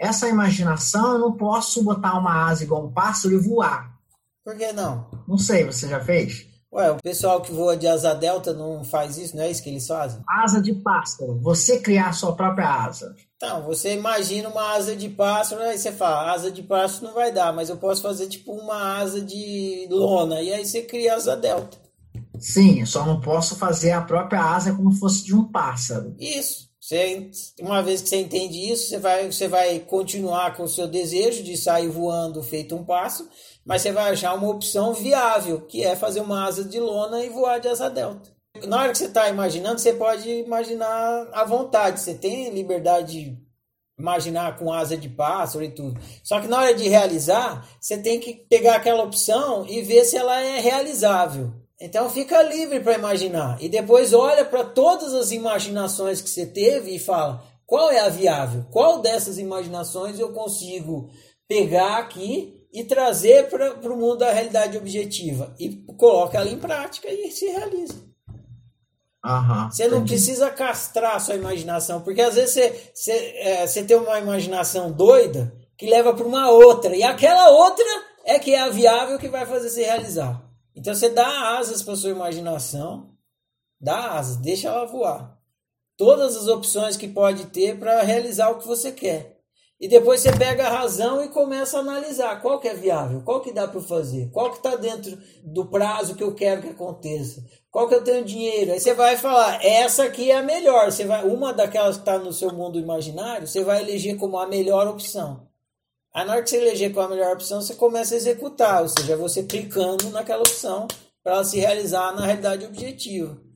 essa imaginação eu não posso botar uma asa igual um pássaro e voar. Por que não? Não sei, você já fez? Ué, o pessoal que voa de asa delta não faz isso, não é isso que eles fazem? Asa de pássaro, você criar a sua própria asa. Então, você imagina uma asa de pássaro, aí você fala, asa de pássaro não vai dar, mas eu posso fazer tipo uma asa de lona, e aí você cria asa delta. Sim, só não posso fazer a própria asa como fosse de um pássaro. Isso. Você, uma vez que você entende isso, você vai, você vai continuar com o seu desejo de sair voando feito um pássaro, mas você vai achar uma opção viável, que é fazer uma asa de lona e voar de asa delta. Na hora que você está imaginando, você pode imaginar à vontade, você tem liberdade de imaginar com asa de pássaro e tudo. Só que na hora de realizar, você tem que pegar aquela opção e ver se ela é realizável. Então fica livre para imaginar e depois olha para todas as imaginações que você teve e fala qual é a viável, qual dessas imaginações eu consigo pegar aqui e trazer para o mundo da realidade objetiva e coloca ela em prática e se realiza. Uhum, você não entendi. precisa castrar a sua imaginação, porque às vezes você, você, é, você tem uma imaginação doida que leva para uma outra, e aquela outra é que é a viável que vai fazer se realizar. Então você dá asas para sua imaginação, dá asas, deixa ela voar. Todas as opções que pode ter para realizar o que você quer. E depois você pega a razão e começa a analisar qual que é viável, qual que dá para fazer, qual que está dentro do prazo que eu quero que aconteça, qual que eu tenho dinheiro. Aí você vai falar, essa aqui é a melhor. Você vai, uma daquelas que está no seu mundo imaginário, você vai eleger como a melhor opção. Aí na hora que você eleger qual a melhor opção, você começa a executar, ou seja, você clicando naquela opção para ela se realizar na realidade objetiva.